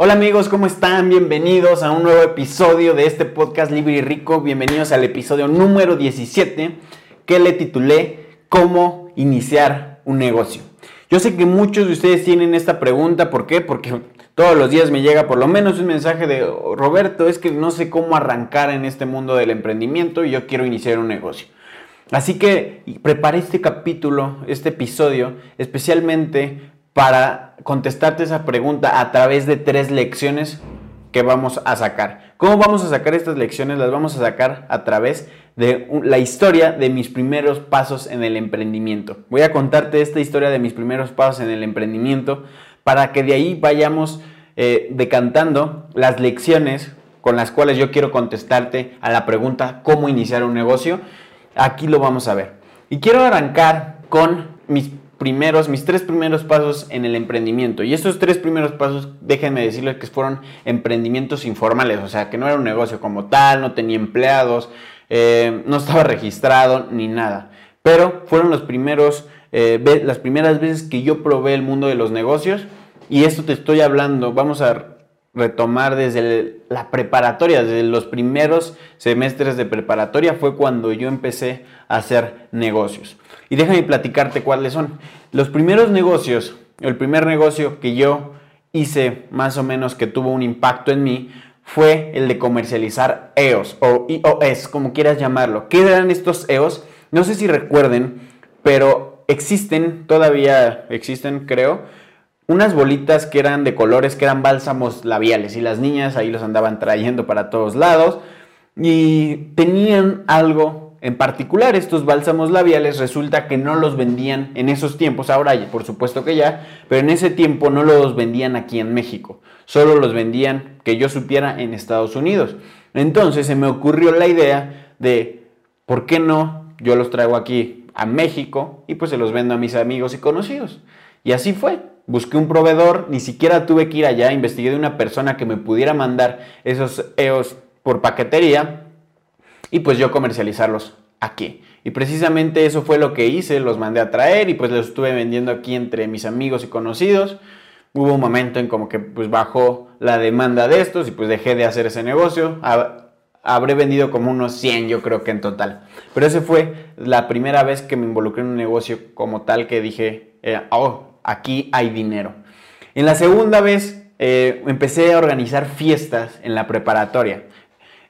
Hola amigos, ¿cómo están? Bienvenidos a un nuevo episodio de este podcast Libre y Rico. Bienvenidos al episodio número 17 que le titulé ¿Cómo iniciar un negocio? Yo sé que muchos de ustedes tienen esta pregunta, ¿por qué? Porque todos los días me llega por lo menos un mensaje de Roberto, es que no sé cómo arrancar en este mundo del emprendimiento y yo quiero iniciar un negocio. Así que preparé este capítulo, este episodio, especialmente para contestarte esa pregunta a través de tres lecciones que vamos a sacar. ¿Cómo vamos a sacar estas lecciones? Las vamos a sacar a través de la historia de mis primeros pasos en el emprendimiento. Voy a contarte esta historia de mis primeros pasos en el emprendimiento para que de ahí vayamos eh, decantando las lecciones con las cuales yo quiero contestarte a la pregunta ¿cómo iniciar un negocio? Aquí lo vamos a ver. Y quiero arrancar con mis primeros, mis tres primeros pasos en el emprendimiento. Y estos tres primeros pasos, déjenme decirles que fueron emprendimientos informales, o sea, que no era un negocio como tal, no tenía empleados, eh, no estaba registrado ni nada. Pero fueron los primeros, eh, las primeras veces que yo probé el mundo de los negocios. Y esto te estoy hablando, vamos a retomar desde la preparatoria, desde los primeros semestres de preparatoria fue cuando yo empecé a hacer negocios. Y déjame platicarte cuáles son. Los primeros negocios, el primer negocio que yo hice más o menos que tuvo un impacto en mí fue el de comercializar EOS o EOS, como quieras llamarlo. ¿Qué eran estos EOS? No sé si recuerden, pero existen, todavía existen creo, unas bolitas que eran de colores, que eran bálsamos labiales y las niñas ahí los andaban trayendo para todos lados y tenían algo en particular. Estos bálsamos labiales resulta que no los vendían en esos tiempos, ahora por supuesto que ya, pero en ese tiempo no los vendían aquí en México, solo los vendían, que yo supiera, en Estados Unidos. Entonces se me ocurrió la idea de, ¿por qué no? Yo los traigo aquí a México y pues se los vendo a mis amigos y conocidos. Y así fue busqué un proveedor, ni siquiera tuve que ir allá, investigué de una persona que me pudiera mandar esos EOS por paquetería y pues yo comercializarlos aquí. Y precisamente eso fue lo que hice, los mandé a traer y pues los estuve vendiendo aquí entre mis amigos y conocidos. Hubo un momento en como que pues bajó la demanda de estos y pues dejé de hacer ese negocio. Habré vendido como unos 100 yo creo que en total. Pero esa fue la primera vez que me involucré en un negocio como tal que dije, eh, oh, aquí hay dinero. En la segunda vez eh, empecé a organizar fiestas en la preparatoria.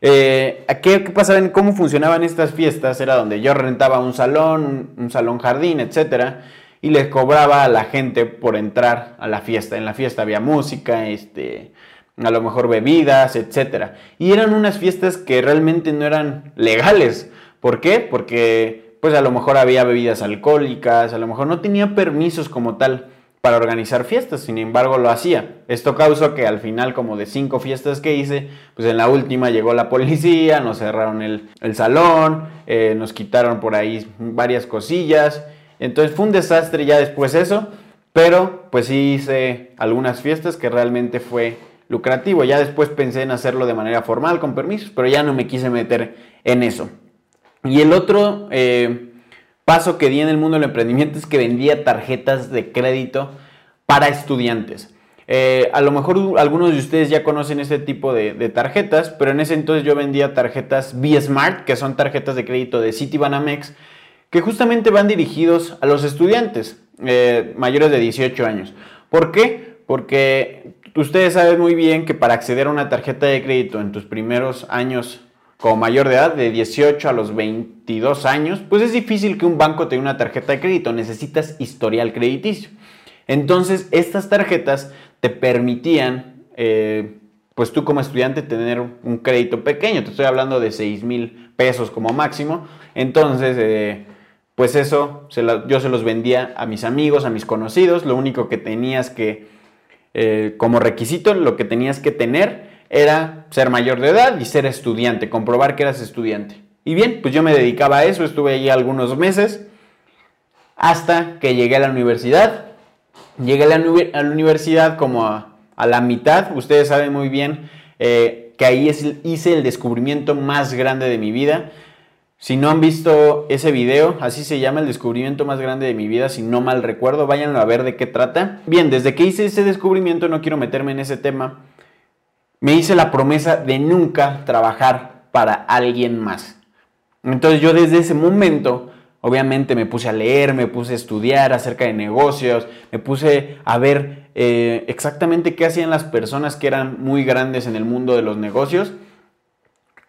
Eh, ¿qué, pasaba? ¿Cómo funcionaban estas fiestas? Era donde yo rentaba un salón, un, salón jardín, etcétera, y les cobraba a la gente por entrar a la fiesta. En la fiesta había música, este, a lo mejor bebidas, etcétera. Y eran unas fiestas que realmente no eran legales. ¿Por qué? Porque pues a lo mejor había bebidas alcohólicas, a lo mejor no tenía permisos como tal para organizar fiestas, sin embargo lo hacía. Esto causó que al final, como de cinco fiestas que hice, pues en la última llegó la policía, nos cerraron el, salón, eh, nos quitaron por ahí varias cosillas, entonces fue un desastre ya después eso, pero pues sí hice algunas fiestas que realmente fue lucrativo. Ya después pensé en hacerlo de manera formal, con permisos, pero ya no me quise meter en eso. Y el otro eh, paso que di en el mundo del emprendimiento es que vendía tarjetas de crédito para estudiantes. Eh, a lo mejor algunos de ustedes ya conocen este tipo de, tarjetas, pero en ese entonces yo vendía tarjetas B-Smart, que son tarjetas de crédito de Citibanamex, que justamente van dirigidos a los estudiantes eh, mayores de 18 años. ¿Por qué? Porque ustedes saben muy bien que para acceder a una tarjeta de crédito en tus primeros años como mayor de edad, de 18 a los 22 años, pues es difícil que un banco te dé una tarjeta de crédito, necesitas historial crediticio. Entonces, estas tarjetas te permitían, eh, pues tú como estudiante, tener un crédito pequeño, te estoy hablando de 6 mil pesos como máximo. Entonces, eh, pues eso yo se los vendía a mis amigos, a mis conocidos, lo único que tenías que, eh, como requisito, lo que tenías que tener era ser mayor de edad y ser estudiante, comprobar que eras estudiante. Y bien, pues yo me dedicaba a eso, estuve allí algunos meses hasta que llegué a la universidad. Llegué a la, universidad como a, la mitad, ustedes saben muy bien eh, que ahí hice el descubrimiento más grande de mi vida. Si no han visto ese video, así se llama el descubrimiento más grande de mi vida, si no mal recuerdo, váyanlo a ver de qué trata. Bien, desde que hice ese descubrimiento, no quiero meterme en ese tema, me hice la promesa de nunca trabajar para alguien más. Entonces yo desde ese momento, obviamente me puse a leer, me puse a estudiar acerca de negocios, me puse a ver eh, exactamente qué hacían las personas que eran muy grandes en el mundo de los negocios.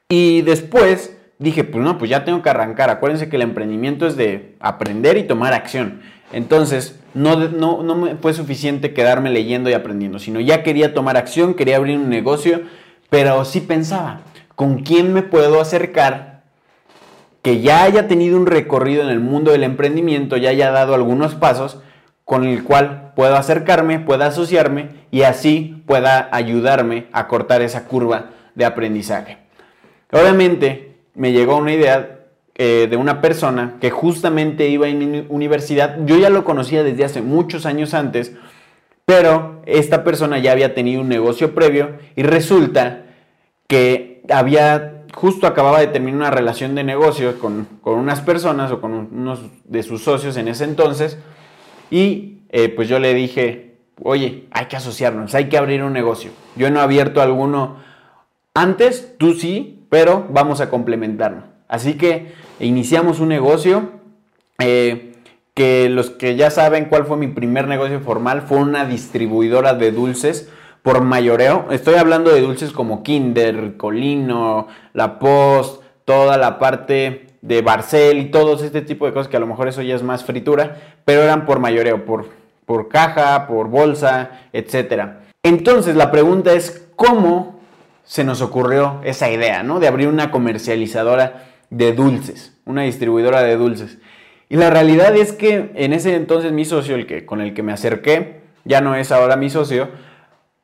Y después dije, pues no, pues ya tengo que arrancar. Acuérdense que el emprendimiento es de aprender y tomar acción. Entonces, no, no, no me fue suficiente quedarme leyendo y aprendiendo, sino ya quería tomar acción, quería abrir un negocio, pero sí pensaba, ¿con quién me puedo acercar que ya haya tenido un recorrido en el mundo del emprendimiento, ya haya dado algunos pasos con el cual puedo acercarme, pueda asociarme y así pueda ayudarme a cortar esa curva de aprendizaje? Obviamente, me llegó una idea eh, de una persona que justamente iba en mi universidad. Yo ya lo conocía desde hace muchos años antes, pero esta persona ya había tenido un negocio previo y resulta que había, justo acababa de terminar una relación de negocios con, unas personas o con unos de sus socios en ese entonces y eh, pues yo le dije, oye, hay que asociarnos, hay que abrir un negocio. Yo no he abierto alguno antes, tú sí, pero vamos a complementarnos. Así que iniciamos un negocio eh, que los que ya saben cuál fue mi primer negocio formal fue una distribuidora de dulces por mayoreo. Estoy hablando de dulces como Kinder, Colino, La Post, toda la parte de Barcel y todos este tipo de cosas que a lo mejor eso ya es más fritura, pero eran por mayoreo, por, por caja, por bolsa, etc. Entonces la pregunta es, ¿cómo se nos ocurrió esa idea, ¿no? De abrir una comercializadora de dulces, una distribuidora de dulces. Y la realidad es que en ese entonces mi socio, el que, con el que me acerqué, ya no es ahora mi socio,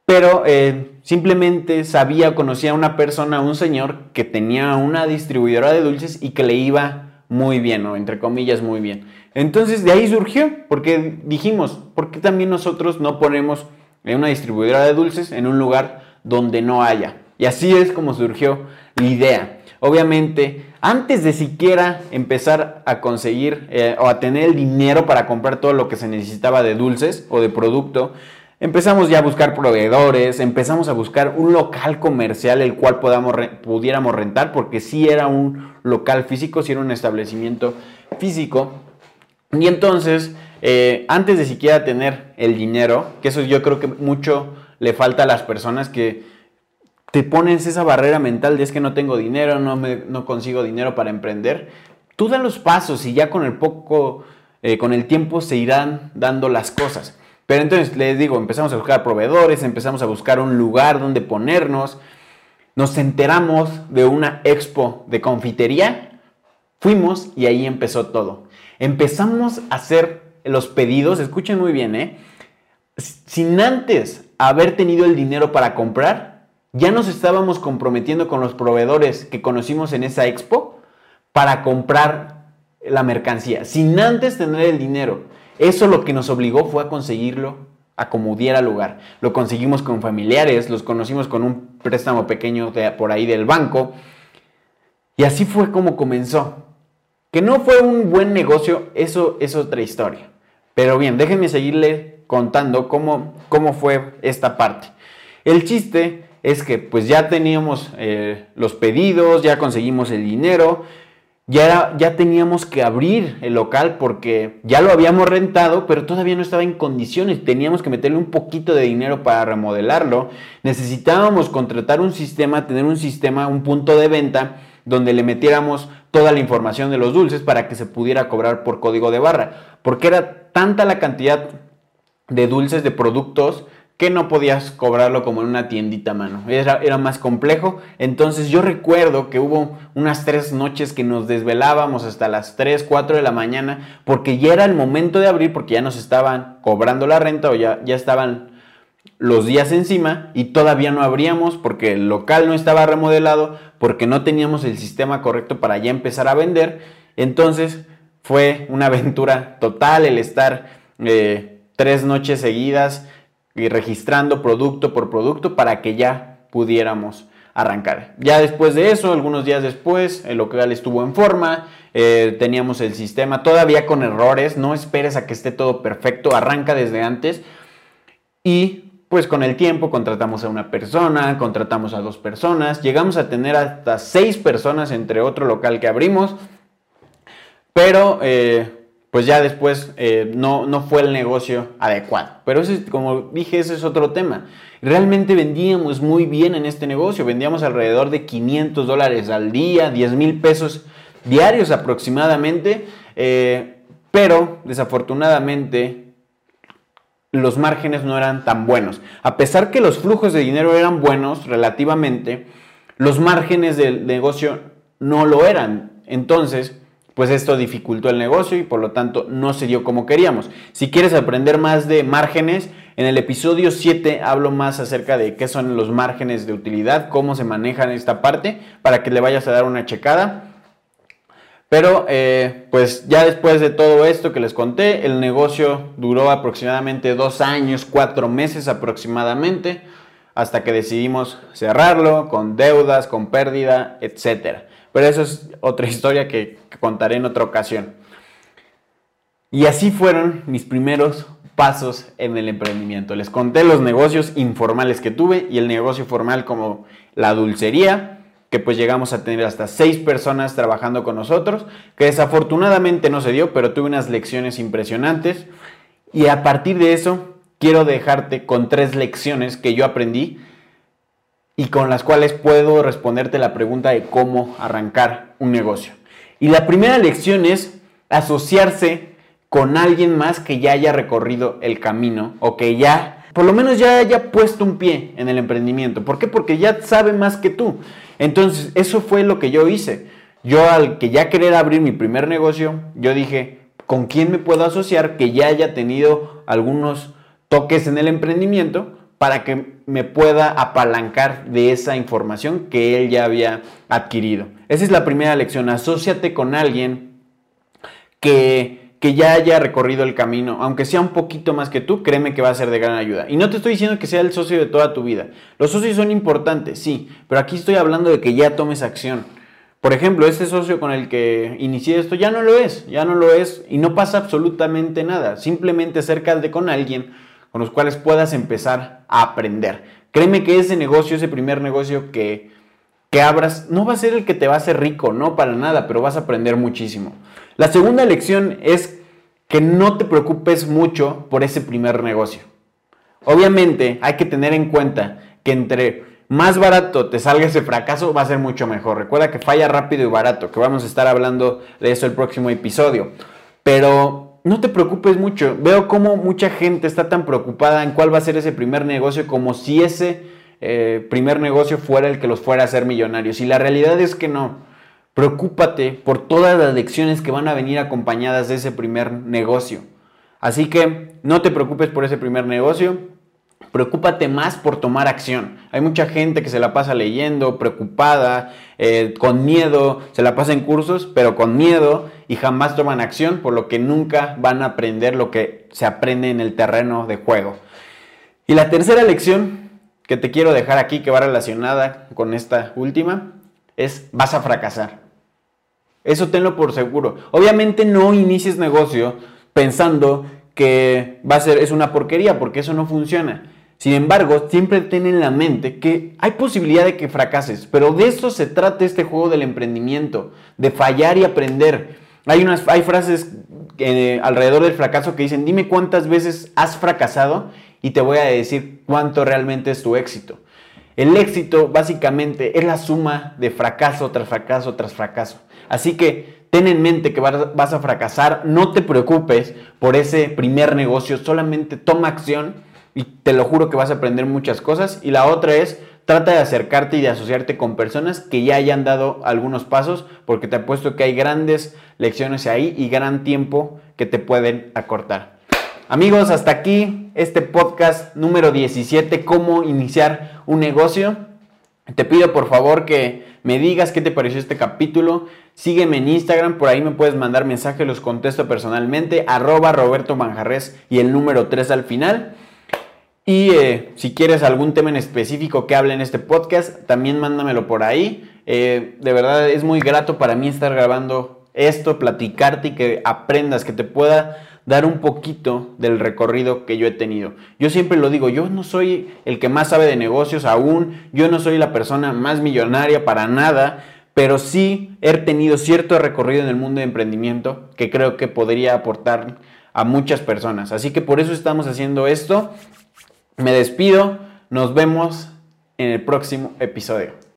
pero eh, simplemente sabía, conocía a una persona, un señor que tenía una distribuidora de dulces y que le iba muy bien, o entre comillas muy bien. Entonces de ahí surgió, porque dijimos, ¿por qué también nosotros no ponemos una distribuidora de dulces en un lugar donde no haya? Y así es como surgió la idea. Obviamente, antes de siquiera empezar a conseguir eh, o a tener el dinero para comprar todo lo que se necesitaba de dulces o de producto, empezamos ya a buscar proveedores, empezamos a buscar un local comercial el cual podamos, pudiéramos rentar, porque sí era un local físico, sí era un establecimiento físico. Y entonces, eh, antes de siquiera tener el dinero, que eso yo creo que mucho le falta a las personas que te pones esa barrera mental de es que no tengo dinero, no, me, no consigo dinero para emprender, tú da los pasos y ya con el poco, eh, con el tiempo se irán dando las cosas. Pero entonces les digo, empezamos a buscar proveedores, empezamos a buscar un lugar donde ponernos, nos enteramos de una expo de confitería, fuimos y ahí empezó todo. Empezamos a hacer los pedidos, escuchen muy bien, ¿eh? Sin antes haber tenido el dinero para comprar, ya nos estábamos comprometiendo con los proveedores que conocimos en esa expo para comprar la mercancía, sin antes tener el dinero. Eso lo que nos obligó fue a conseguirlo a como diera lugar. Lo conseguimos con familiares, los conocimos con un préstamo pequeño por ahí del banco. Y así fue como comenzó. Que no fue un buen negocio, eso es otra historia. Pero bien, déjenme seguirle contando cómo, cómo fue esta parte. El chiste es que pues ya teníamos eh, los pedidos, ya conseguimos el dinero, ya, ya teníamos que abrir el local porque ya lo habíamos rentado, pero todavía no estaba en condiciones. Teníamos que meterle un poquito de dinero para remodelarlo. Necesitábamos contratar un sistema, tener un sistema, un punto de venta donde le metiéramos toda la información de los dulces para que se pudiera cobrar por código de barra. Porque era tanta la cantidad de dulces, de productos, que no podías cobrarlo como en una tiendita mano. Era, era, más complejo. Entonces yo recuerdo que hubo unas tres noches que nos desvelábamos hasta las 3, 4 de la mañana porque ya era el momento de abrir porque ya nos estaban cobrando la renta o ya, ya estaban los días encima y todavía no abríamos porque el local no estaba remodelado, porque no teníamos el sistema correcto para ya empezar a vender. Entonces fue una aventura total el estar eh, tres noches seguidas y registrando producto por producto para que ya pudiéramos arrancar. Ya después de eso, algunos días después, el local estuvo en forma, eh, teníamos el sistema todavía con errores, no esperes a que esté todo perfecto, arranca desde antes y pues con el tiempo contratamos a una persona, contratamos a dos personas, llegamos a tener hasta seis personas entre otro local que abrimos, pero eh, pues ya después eh, no, no fue el negocio adecuado. Pero ese, como dije, ese es otro tema. Realmente vendíamos muy bien en este negocio, vendíamos alrededor de 500 dólares al día, 10 mil pesos diarios aproximadamente, eh, pero desafortunadamente los márgenes no eran tan buenos. A pesar que los flujos de dinero eran buenos relativamente, los márgenes del negocio no lo eran. Entonces, pues esto dificultó el negocio y por lo tanto no se dio como queríamos. Si quieres aprender más de márgenes, en el episodio 7 hablo más acerca de qué son los márgenes de utilidad, cómo se manejan esta parte, para que le vayas a dar una checada. Pero eh, pues ya después de todo esto que les conté, el negocio duró aproximadamente dos años, cuatro meses aproximadamente, hasta que decidimos cerrarlo con deudas, con pérdida, etc. Pero eso es otra historia que, que contaré en otra ocasión. Y así fueron mis primeros pasos en el emprendimiento. Les conté los negocios informales que tuve y el negocio formal como la dulcería, que pues llegamos a tener hasta seis personas trabajando con nosotros, que desafortunadamente no se dio, pero tuve unas lecciones impresionantes. Y a partir de eso, quiero dejarte con tres lecciones que yo aprendí y con las cuales puedo responderte la pregunta de cómo arrancar un negocio. Y la primera lección es asociarse con alguien más que ya haya recorrido el camino o que ya, por lo menos ya haya puesto un pie en el emprendimiento. ¿Por qué? Porque ya sabe más que tú. Entonces, eso fue lo que yo hice. Yo al que ya querer abrir mi primer negocio, yo dije, ¿con quién me puedo asociar que ya haya tenido algunos toques en el emprendimiento para que me pueda apalancar de esa información que él ya había adquirido? Esa es la primera lección, asóciate con alguien que que ya haya recorrido el camino, aunque sea un poquito más que tú, créeme que va a ser de gran ayuda. Y no te estoy diciendo que sea el socio de toda tu vida. Los socios son importantes, sí, pero aquí estoy hablando de que ya tomes acción. Por ejemplo, este socio con el que inicié esto ya no lo es, ya no lo es y no pasa absolutamente nada. Simplemente acércate con alguien con los cuales puedas empezar a aprender. Créeme que ese negocio, ese primer negocio que, que abras, no va a ser el que te va a hacer rico, no para nada, pero vas a aprender muchísimo. La segunda lección es que no te preocupes mucho por ese primer negocio. Obviamente hay que tener en cuenta que entre más barato te salga ese fracaso va a ser mucho mejor. Recuerda que falla rápido y barato, que vamos a estar hablando de eso el próximo episodio. Pero no te preocupes mucho. Veo cómo mucha gente está tan preocupada en cuál va a ser ese primer negocio como si ese eh, primer negocio fuera el que los fuera a hacer millonarios. Y la realidad es que no. Preocúpate por todas las lecciones que van a venir acompañadas de ese primer negocio. Así que no te preocupes por ese primer negocio, preocúpate más por tomar acción. Hay mucha gente que se la pasa leyendo, preocupada, eh, con miedo, se la pasa en cursos, pero con miedo y jamás toman acción, por lo que nunca van a aprender lo que se aprende en el terreno de juego. Y la tercera lección que te quiero dejar aquí, que va relacionada con esta última, es vas a fracasar. Eso tenlo por seguro. Obviamente no inicies negocio pensando que va a ser es una porquería porque eso no funciona. Sin embargo, siempre ten en la mente que hay posibilidad de que fracases, pero de eso se trata este juego del emprendimiento, de fallar y aprender. Hay unas hay frases eh, alrededor del fracaso que dicen, "Dime cuántas veces has fracasado y te voy a decir cuánto realmente es tu éxito." El éxito básicamente es la suma de fracaso tras fracaso tras fracaso. Así que ten en mente que vas a fracasar, no te preocupes por ese primer negocio, solamente toma acción y te lo juro que vas a aprender muchas cosas. Y la otra es, trata de acercarte y de asociarte con personas que ya hayan dado algunos pasos, porque te apuesto que hay grandes lecciones ahí y gran tiempo que te pueden acortar. Amigos, hasta aquí este podcast número 17, cómo iniciar un negocio. Te pido por favor que me digas qué te pareció este capítulo. Sígueme en Instagram, por ahí me puedes mandar mensajes, los contesto personalmente, arroba Roberto Manjarres y el número 3 al final. Y eh, si quieres algún tema en específico que hable en este podcast, también mándamelo por ahí. Eh, de verdad es muy grato para mí estar grabando esto, platicarte y que aprendas, que te pueda dar un poquito del recorrido que yo he tenido. Yo siempre lo digo, yo no soy el que más sabe de negocios aún, yo no soy la persona más millonaria para nada, pero sí he tenido cierto recorrido en el mundo de emprendimiento que creo que podría aportar a muchas personas. Así que por eso estamos haciendo esto. Me despido, nos vemos en el próximo episodio.